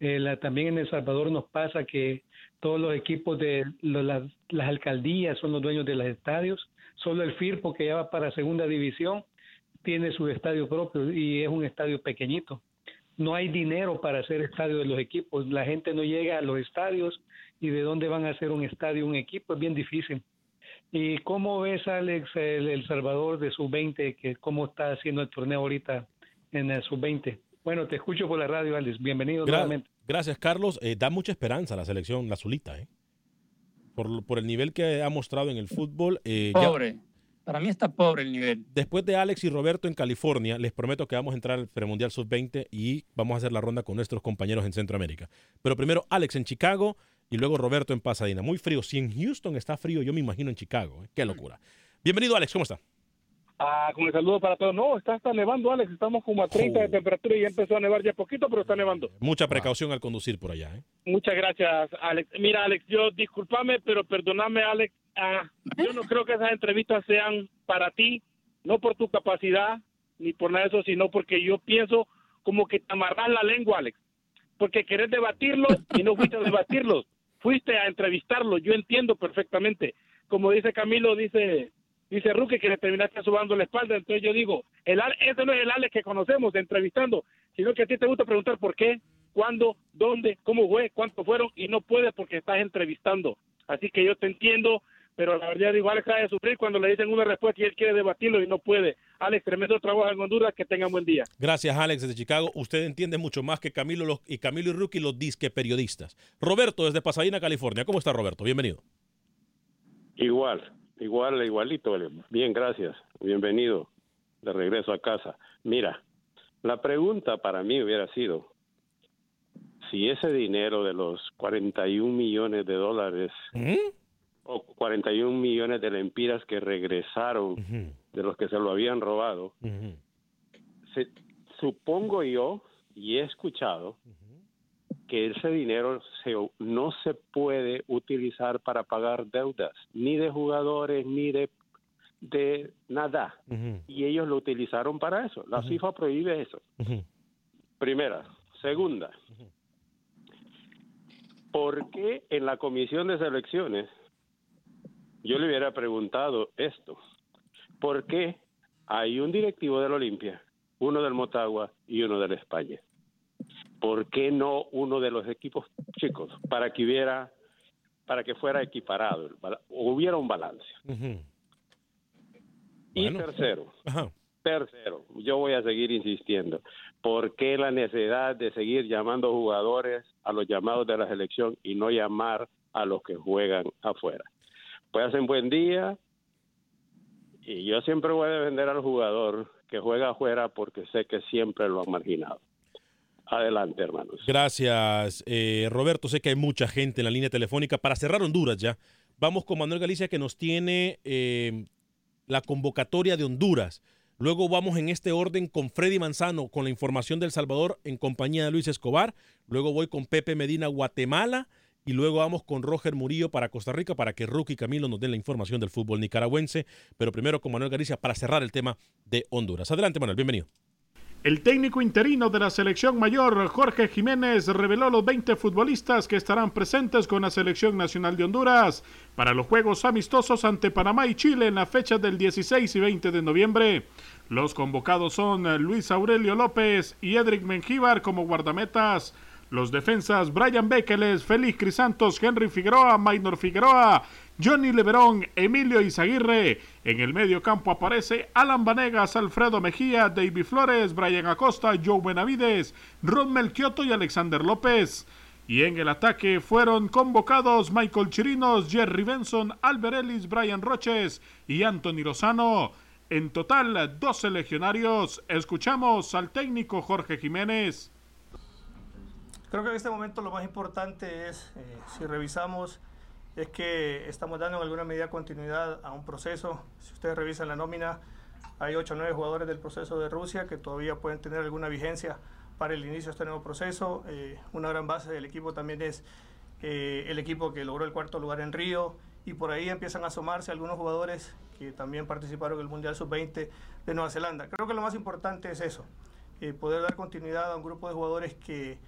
S15: Eh, la- también en El Salvador nos pasa que todos los equipos de las alcaldías son los dueños de los estadios. Solo el FIRPO, que ya va para segunda división, tiene su estadio propio y es un estadio pequeñito. No hay dinero para hacer estadio de los equipos. La gente no llega a los estadios y de dónde van a hacer un estadio, un equipo, es bien difícil. ¿Y cómo ves, Alex, el, el Salvador de sub-20, que cómo está haciendo el torneo ahorita en el sub-20? Bueno, te escucho por la radio, Alex. Bienvenido
S1: Gra-
S15: nuevamente.
S1: Gracias, Carlos. Eh, da mucha esperanza a la selección, la Zulita, ¿eh? Por, por el nivel que ha mostrado en el fútbol. eh, ya-
S4: Pobre. Para mí está pobre el nivel.
S1: Después de Alex y Roberto en California, les prometo que vamos a entrar al Premundial Sub-20 y vamos a hacer la ronda con nuestros compañeros en Centroamérica. Pero primero Alex en Chicago y luego Roberto en Pasadena. Muy frío. Si en Houston está frío, yo me imagino en Chicago. ¿eh? Qué locura. Bienvenido, Alex. ¿Cómo está?
S16: Ah, con el saludo para todos. No, está hasta nevando, Alex. Estamos como a 30 de temperatura y ya empezó a nevar ya poquito, pero está nevando.
S1: Mucha precaución al conducir por allá. ¿eh?
S16: Muchas gracias, Alex. Mira, Alex, yo discúlpame, pero perdóname, Alex. Ah, yo no creo que esas entrevistas sean para ti, no por tu capacidad, ni por nada de eso, sino porque yo pienso como que te amarras la lengua, Alex. Porque querés debatirlo y no fuiste a debatirlo, fuiste a entrevistarlo. Yo entiendo perfectamente. Como dice Camilo, dice dice Ruque que le terminaste subando la espalda. Entonces yo digo, el, ese no es el Alex que conocemos entrevistando, sino que a ti te gusta preguntar por qué, cuándo, dónde, cómo fue, cuánto fueron y no puedes porque estás entrevistando. Así que yo te entiendo, pero la verdad digo, Alex acaba de sufrir cuando le dicen una respuesta y él quiere debatirlo y no puede. Alex, tremendo trabajo en Honduras, que tengan buen día.
S1: Gracias, Alex, desde Chicago. Usted entiende mucho más que Camilo los, y Camilo y Rookie, los disque periodistas. Roberto, desde Pasadena, California. ¿Cómo está, Roberto? Bienvenido.
S17: Igual, igual, igualito. Bien, gracias. Bienvenido de regreso a casa. Mira, la pregunta para mí hubiera sido, si ese dinero de los 41 millones de dólares o 41 millones de lempiras que regresaron de los que se lo habían robado, se, supongo yo y he escuchado que ese dinero se, no se puede utilizar para pagar deudas, ni de jugadores, ni de, de nada. Y ellos lo utilizaron para eso. La FIFA prohíbe eso. Primera. Segunda. ¿Por qué en la comisión de selecciones yo le hubiera preguntado esto? ¿Por qué hay un directivo del Olimpia, uno del Motagua y uno del España? ¿Por qué no uno de los equipos chicos para que hubiera para que fuera equiparado, hubiera un balance? Y tercero, tercero, yo voy a seguir insistiendo. ¿Por qué la necesidad de seguir llamando jugadores a los llamados de la selección y no llamar a los que juegan afuera? Pues hacen buen día y yo siempre voy a defender al jugador que juega afuera porque sé que siempre lo han marginado. Adelante, hermanos.
S1: Gracias, eh, Roberto. Sé que hay mucha gente en la línea telefónica. Para cerrar Honduras ya, vamos con Manuel Galicia que nos tiene eh, la convocatoria de Honduras. Luego vamos en este orden con Freddy Manzano con la información del Salvador en compañía de Luis Escobar. Luego voy con Pepe Medina, Guatemala. Y luego vamos con Roger Murillo para Costa Rica para que Rookie y Camilo nos den la información del fútbol nicaragüense. Pero primero con Manuel Galicia para cerrar el tema de Honduras. Adelante, Manuel, bienvenido.
S18: El técnico interino de la selección mayor, Jorge Jiménez, reveló los 20 futbolistas que estarán presentes con la selección nacional de Honduras para los juegos amistosos ante Panamá y Chile en la fecha del 16 y 20 de noviembre. Los convocados son Luis Aurelio López y Edric Mengíbar como guardametas. Los defensas Brian Bekeles, Félix Crisantos, Henry Figueroa, Maynor Figueroa, Johnny Leverón, Emilio Izaguirre. En el medio campo aparece Alan Vanegas, Alfredo Mejía, David Flores, Brian Acosta, Joe Benavides, Ron Melchioto y Alexander López. Y en el ataque fueron convocados Michael Chirinos, Jerry Benson, Albert Ellis, Brian Roches y Anthony Lozano. En total, 12 legionarios. Escuchamos al técnico Jorge Jiménez.
S19: Creo que en este momento lo más importante es, eh, si revisamos, es que estamos dando en alguna medida continuidad a un proceso. Si ustedes revisan la nómina, hay 8 o 9 jugadores del proceso de Rusia que todavía pueden tener alguna vigencia para el inicio de este nuevo proceso. Eh, una gran base del equipo también es eh, el equipo que logró el cuarto lugar en Río y por ahí empiezan a asomarse algunos jugadores que también participaron en el Mundial Sub-20 de Nueva Zelanda. Creo que lo más importante es eso, poder dar continuidad a un grupo de jugadores que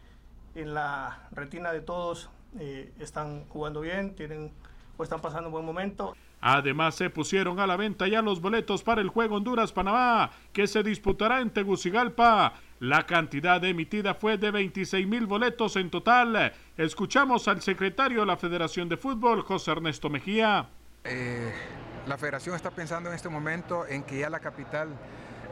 S19: en la retina de todos eh, están jugando bien, tienen o están pasando un buen momento.
S18: Además se pusieron a la venta ya los boletos para el juego Honduras-Panamá que se disputará en Tegucigalpa. La cantidad emitida fue de 26 mil boletos en total. Escuchamos al secretario de la Federación de Fútbol, José Ernesto Mejía.
S20: Eh, la federación está pensando en este momento en que ya la capital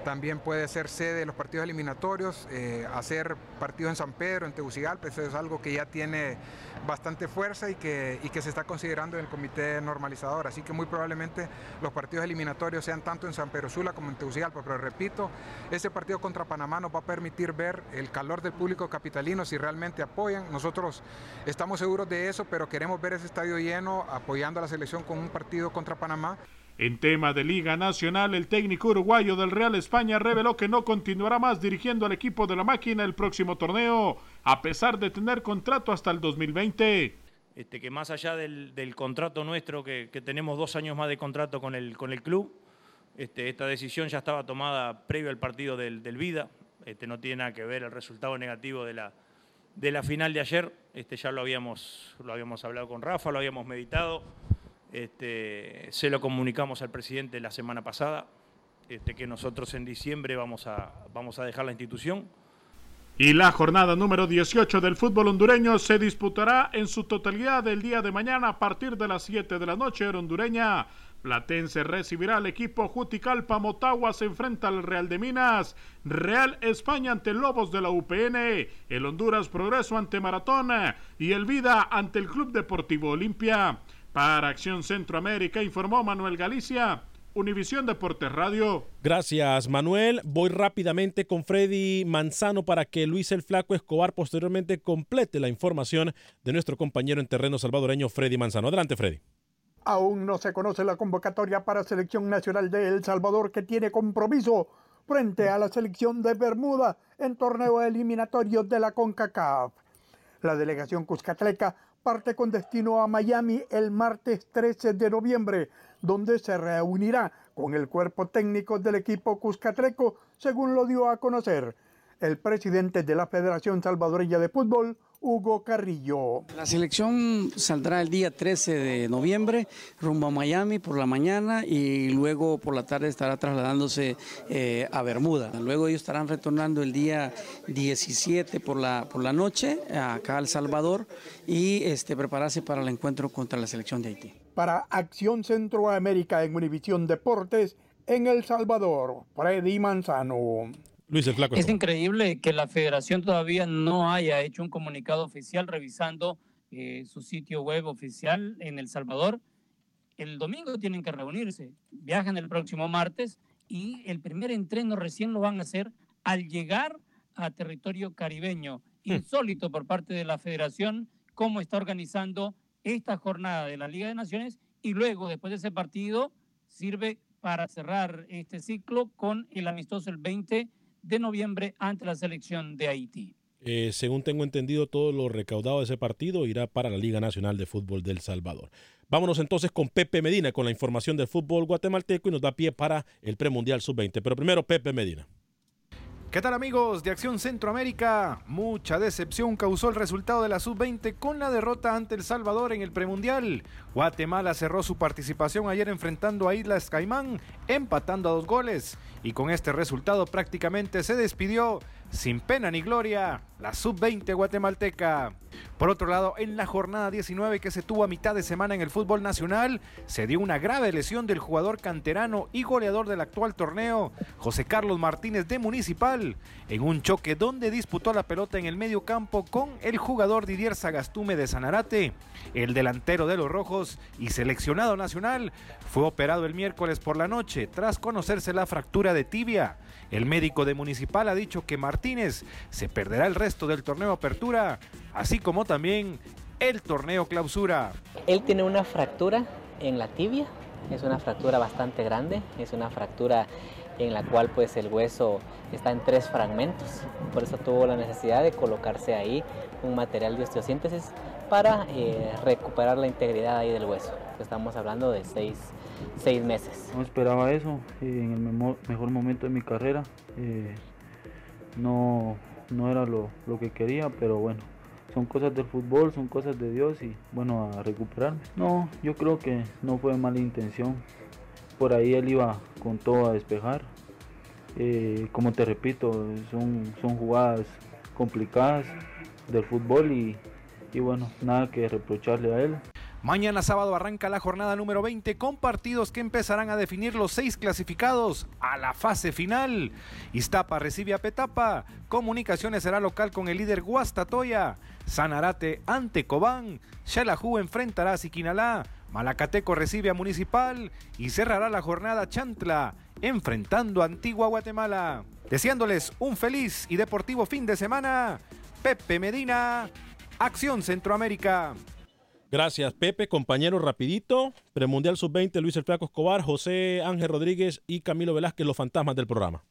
S20: también puede ser sede de los partidos eliminatorios, eh, hacer partidos en San Pedro, en Tegucigalpa, eso es algo que ya tiene bastante fuerza y que, y que se está considerando en el comité normalizador. Así que muy probablemente los partidos eliminatorios sean tanto en San Pedro Sula como en Tegucigalpa. Pero repito, ese partido contra Panamá nos va a permitir ver el calor del público capitalino si realmente apoyan. Nosotros estamos seguros de eso, pero queremos ver ese estadio lleno apoyando a la selección con un partido contra Panamá.
S18: En tema de Liga Nacional, el técnico uruguayo del Real España reveló que no continuará más dirigiendo al equipo de la máquina el próximo torneo, a pesar de tener contrato hasta el 2020.
S21: Este, que más allá del, contrato nuestro, que, tenemos dos años más de contrato con el, club,
S22: Este, esta decisión ya estaba tomada previo al partido del, Vida. Este, no tiene nada que ver el resultado negativo de la, final de ayer. Este, ya lo habíamos hablado con Rafa, lo habíamos meditado. Este, se lo comunicamos al presidente la semana pasada, este, que nosotros en diciembre vamos a, vamos a dejar la institución.
S18: Y la jornada número 18 del fútbol hondureño se disputará en su totalidad el día de mañana a partir de las 7 de la noche hondureña. Platense recibirá al equipo Juticalpa, Motagua se enfrenta al Real de Minas, Real España ante Lobos de la UPN, el Honduras Progreso ante Maratón y el Vida ante el Club Deportivo Olimpia. Para Acción Centroamérica informó Manuel Galicia. Univisión Deportes Radio.
S1: Gracias, Manuel. Voy rápidamente con Freddy Manzano para que Luis el Flaco Escobar posteriormente complete la información de nuestro compañero en terreno salvadoreño, Freddy Manzano. Adelante, Freddy.
S23: Aún no se conoce la convocatoria para Selección Nacional de El Salvador que tiene compromiso frente a la selección de Bermuda en torneo eliminatorio de la CONCACAF. La delegación Cuscatleca parte con destino a Miami el martes 13 de noviembre, donde se reunirá con el cuerpo técnico del equipo Cuscatleco, según lo dio a conocer el presidente de la Federación Salvadoreña de Fútbol, Hugo Carrillo.
S24: La selección saldrá el día 13 de noviembre rumbo a Miami por la mañana y luego por la tarde estará trasladándose eh, a Bermuda. Luego ellos estarán retornando el día 17 por la, por la noche acá a El Salvador y este, prepararse para el encuentro contra la selección de Haití.
S23: Para Acción Centroamérica en Univisión Deportes en El Salvador, Freddy Manzano.
S1: Luis el Flaco.
S4: Es increíble que la federación todavía no haya hecho un comunicado oficial revisando eh, su sitio web oficial en El Salvador. El domingo tienen que reunirse, viajan el próximo martes y el primer entreno recién lo van a hacer al llegar a territorio caribeño. Insólito por parte de la federación cómo está organizando esta jornada de la Liga de Naciones y luego, después de ese partido, sirve para cerrar este ciclo con el amistoso el 20 de noviembre ante la selección de Haití.
S1: Eh, según tengo entendido, todo lo recaudado de ese partido irá para la Liga Nacional de Fútbol del Salvador. Vámonos entonces con Pepe Medina con la información del fútbol guatemalteco y nos da pie para el premundial sub-20. Pero primero, Pepe Medina.
S25: ¿Qué tal amigos de Acción Centroamérica? Mucha decepción causó el resultado de la sub-20 con la derrota ante El Salvador en el premundial. Guatemala cerró su participación ayer enfrentando a Islas Caimán, empatando a dos goles. Y con este resultado prácticamente se despidió sin pena ni gloria, la sub-20 guatemalteca. Por otro lado, en la jornada 19 que se tuvo a mitad de semana en el fútbol nacional, se dio una grave lesión del jugador canterano y goleador del actual torneo, José Carlos Martínez de Municipal, en un choque donde disputó la pelota en el medio campo con el jugador Didier Sagastume de Sanarate. El delantero de los Rojos y seleccionado nacional fue operado el miércoles por la noche tras conocerse la fractura de tibia. El médico de Municipal ha dicho que Martínez se perderá el resto del torneo Apertura, así como también el torneo Clausura.
S21: Él tiene una fractura en la tibia, es una fractura bastante grande, es una fractura en la cual pues el hueso está en tres fragmentos, por eso tuvo la necesidad de colocarse ahí un material de osteosíntesis para eh, recuperar la integridad ahí del hueso. Estamos hablando de seis, seis meses.
S26: No esperaba eso en el mejor momento de mi carrera. Eh, no, no era lo, que quería, pero bueno, son cosas del fútbol, son cosas de Dios y bueno, a recuperarme. No, yo creo que no fue mala intención. Por ahí él iba con todo a despejar. Eh, como te repito, son, son jugadas complicadas del fútbol y, y bueno, nada que reprocharle a él.
S25: Mañana sábado arranca la jornada número 20 con partidos que empezarán a definir los seis clasificados a la fase final. Iztapa recibe a Petapa, Comunicaciones será local con el líder Guastatoya, Sanarate ante Cobán, Xalajú enfrentará a Siquinalá, Malacateco recibe a Municipal y cerrará la jornada Chantla enfrentando a Antigua Guatemala. Deseándoles un feliz y deportivo fin de semana, Pepe Medina, Acción Centroamérica.
S1: Gracias, Pepe. Compañero, rapidito. Premundial Sub-20, Luis El Flaco Escobar, José Ángel Rodríguez y Camilo Velázquez, los fantasmas del programa.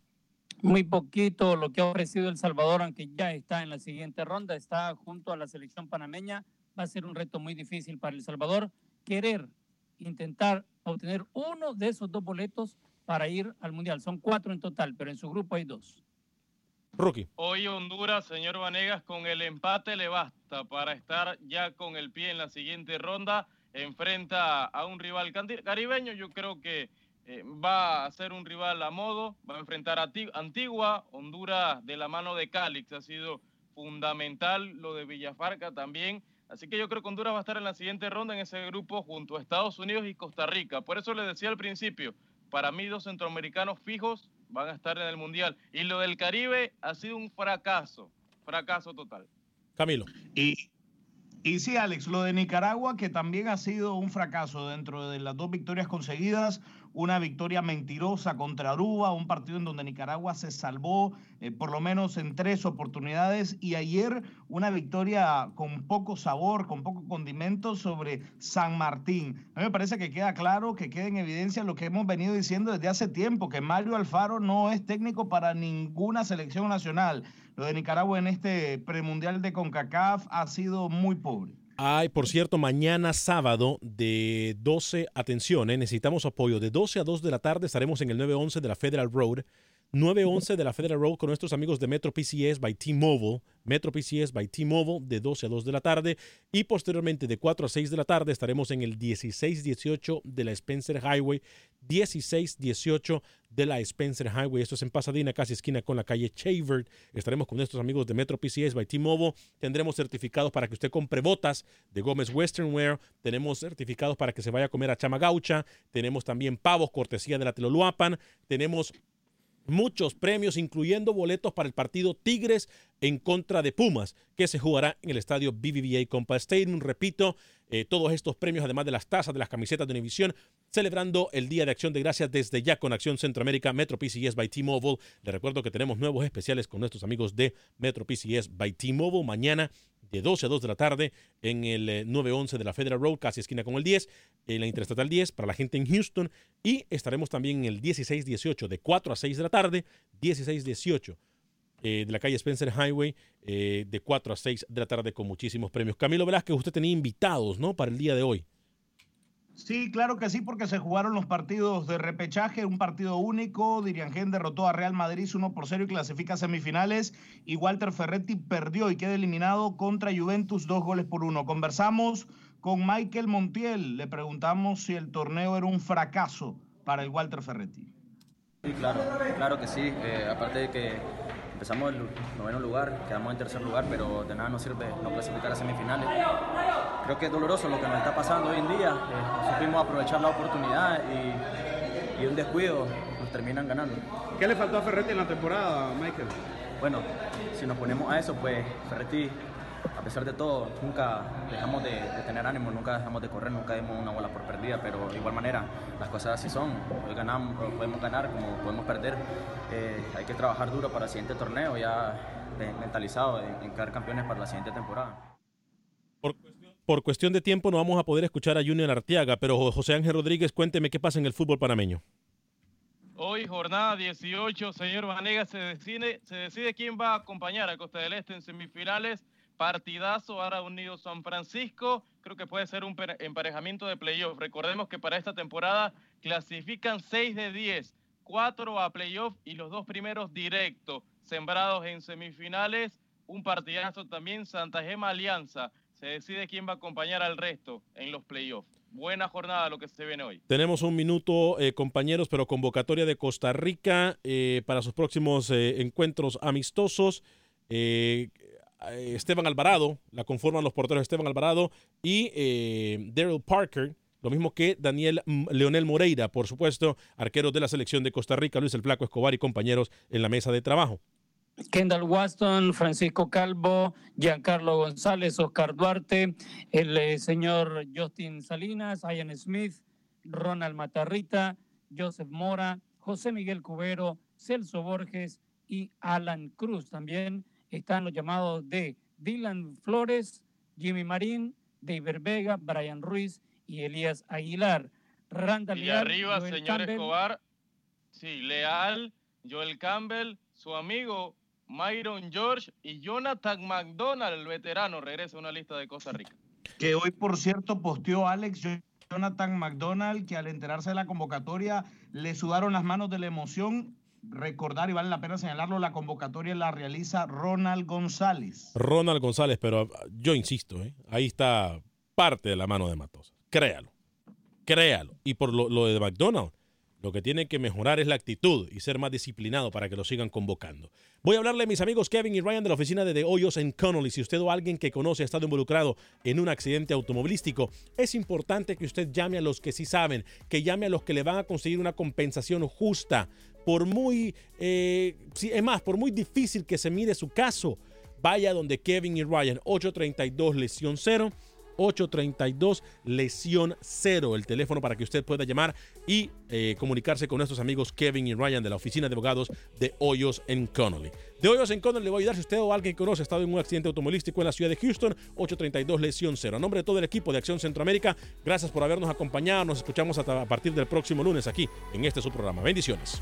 S4: Muy poquito lo que ha ofrecido El Salvador, aunque ya está en la siguiente ronda, está junto a la selección panameña. Va a ser un reto muy difícil para El Salvador querer intentar obtener uno de esos dos boletos para ir al Mundial. Son cuatro en total, pero en su grupo hay dos.
S5: Hoy Honduras, señor Vanegas, con el empate le basta para estar ya con el pie en la siguiente ronda. Enfrenta a un rival caribeño. Yo creo que eh, va a ser un rival a modo. Va a enfrentar a Antigua, Honduras de la mano de Calix. Ha sido fundamental lo de Villafarca también. Así que yo creo que Honduras va a estar en la siguiente ronda en ese grupo junto a Estados Unidos y Costa Rica. Por eso le decía al principio, para mí dos centroamericanos fijos van a estar en el Mundial. Y lo del Caribe ha sido un fracaso, fracaso total.
S1: Camilo.
S12: Y, y sí, Alex, lo de Nicaragua, que también ha sido un fracaso dentro de las dos victorias conseguidas, una victoria mentirosa contra Aruba, un partido en donde Nicaragua se salvó eh, por lo menos en tres oportunidades y ayer una victoria con poco sabor, con poco condimento sobre San Martín. A mí me parece que queda claro, que queda en evidencia lo que hemos venido diciendo desde hace tiempo, que Mario Alfaro no es técnico para ninguna selección nacional. Lo de Nicaragua en este premundial de CONCACAF ha sido muy pobre.
S1: Ay, por cierto, mañana sábado de 12, atención, eh, necesitamos apoyo. De 12 a 2 de la tarde estaremos en el 911 de la Federal Road 911 de la Federal Road con nuestros amigos de Metro PCS by T-Mobile. Metro PCS by T-Mobile de 12 a 2 de la tarde. Y posteriormente de 4 a 6 de la tarde estaremos en el 1618 de la Spencer Highway. 1618 de la Spencer Highway. Esto es en Pasadena, casi esquina con la calle Chavert. Estaremos con nuestros amigos de Metro PCS by T-Mobile. Tendremos certificados para que usted compre botas de Gómez Western Wear. Tenemos certificados para que se vaya a comer a Chamagaucha. Tenemos también pavos, cortesía de la Teloluapan. Tenemos muchos premios, incluyendo boletos para el partido Tigres en contra de Pumas, que se jugará en el estadio BBVA Compa Stadium. Repito, eh, todos estos premios, además de las tazas, de las camisetas de Univisión, celebrando el Día de Acción de Gracias desde ya con Acción Centroamérica, Metro PCS by T-Mobile. Les recuerdo que tenemos nuevos especiales con nuestros amigos de Metro PCS by T-Mobile mañana de 12 a 2 de la tarde en el 911 eh, de la Federal Road, casi esquina con el 10, en la Interestatal 10 para la gente en Houston. Y estaremos también en el 1618 de 4 a 6 de la tarde, 1618 eh, de la calle Spencer Highway, eh, de 4 a 6 de la tarde con muchísimos premios. Camilo Velázquez, usted tenía invitados, ¿no? Para el día de hoy.
S12: Sí, claro que sí, porque se jugaron los partidos de repechaje, un partido único. Diriangén derrotó a Real Madrid 1 por 0 y clasifica a semifinales. Y Walter Ferretti perdió y queda eliminado contra Juventus dos goles por uno. Conversamos con Michael Montiel. Le preguntamos si el torneo era un fracaso para el Walter Ferretti.
S27: Sí, claro, claro que sí. Eh, aparte de que empezamos en el noveno lugar, quedamos en tercer lugar, pero de nada nos sirve no clasificar a semifinales creo que es doloroso lo que nos está pasando hoy en día. Eh, supimos aprovechar la oportunidad y, un descuido nos terminan ganando.
S12: ¿Qué le faltó a Ferretti en la temporada, Michael?
S27: Bueno, si nos ponemos a eso, pues Ferretti, a pesar de todo, nunca dejamos de, tener ánimo, nunca dejamos de correr, nunca dimos una bola por perdida, pero de igual manera las cosas así son. Hoy ganamos, podemos ganar como podemos perder. Eh, hay que trabajar duro para el siguiente torneo, ya mentalizado en, en quedar campeones para la siguiente temporada.
S1: Por por cuestión de tiempo no vamos a poder escuchar a Junior Arteaga, pero José Ángel Rodríguez, cuénteme qué pasa en el fútbol panameño.
S5: Hoy, jornada 18, señor Vanegas, se decide, se decide quién va a acompañar a Costa del Este en semifinales. Partidazo, ahora unido San Francisco. Creo que puede ser un emparejamiento de playoff. Recordemos que para esta temporada clasifican 6 de 10, 4 a playoff y los dos primeros directos, sembrados en semifinales. Un partidazo también, Santa Gema Alianza se decide quién va a acompañar al resto en los playoffs. Buena jornada lo que se viene hoy.
S1: Tenemos un minuto, eh, compañeros, pero convocatoria de Costa Rica eh, para sus próximos eh, encuentros amistosos. Esteban Alvarado, la conforman los porteros Esteban Alvarado y Daryl Parker, lo mismo que Daniel Leonel Moreira, por supuesto, arqueros de la selección de Costa Rica, Luis el Flaco Escobar y compañeros en la mesa de trabajo.
S4: Kendall Waston, Francisco Calvo, Giancarlo González, Oscar Duarte, el eh, señor Justin Salinas, Ian Smith, Ronald Matarrita, Joseph Mora, José Miguel Cubero, Celso Borges y Alan Cruz. También están los llamados de Dylan Flores, Jimmy Marín, David Vega, Brian Ruiz y Elías Aguilar.
S5: Randall y arriba, señor Escobar, sí, Leal, Joel Campbell, su amigo Myron George y Jonathan McDonald, el veterano, regresa a una lista de Costa Rica.
S12: Que hoy, por cierto, posteó Alex Jonathan McDonald, que al enterarse de la convocatoria le sudaron las manos de la emoción. Recordar, y vale la pena señalarlo, la convocatoria la realiza Ronald González.
S1: Ronald González, pero yo insisto, ¿eh? ahí está parte de la mano de Matosas. Créalo, créalo. Y por lo, lo de McDonald, lo que tiene que mejorar es la actitud y ser más disciplinado para que lo sigan convocando. Voy a hablarle a mis amigos Kevin y Ryan de la oficina de The Hoyos en Connolly. Si usted o alguien que conoce ha estado involucrado en un accidente automovilístico, es importante que usted llame a los que sí saben, que llame a los que le van a conseguir una compensación justa. Por muy, eh, es más, por muy difícil que se mire su caso, vaya donde Kevin y Ryan, 832 lesión 0. 832 lesión 0, el teléfono para que usted pueda llamar y eh, comunicarse con nuestros amigos Kevin y Ryan de la oficina de abogados de Hoyos en Connolly. De Hoyos en Connolly le voy a ayudar si usted o alguien que conoce ha estado en un accidente automovilístico en la ciudad de Houston, 832 lesión 0. A nombre de todo el equipo de Acción Centroamérica, gracias por habernos acompañado. Nos escuchamos hasta a partir del próximo lunes aquí en este su programa. Bendiciones.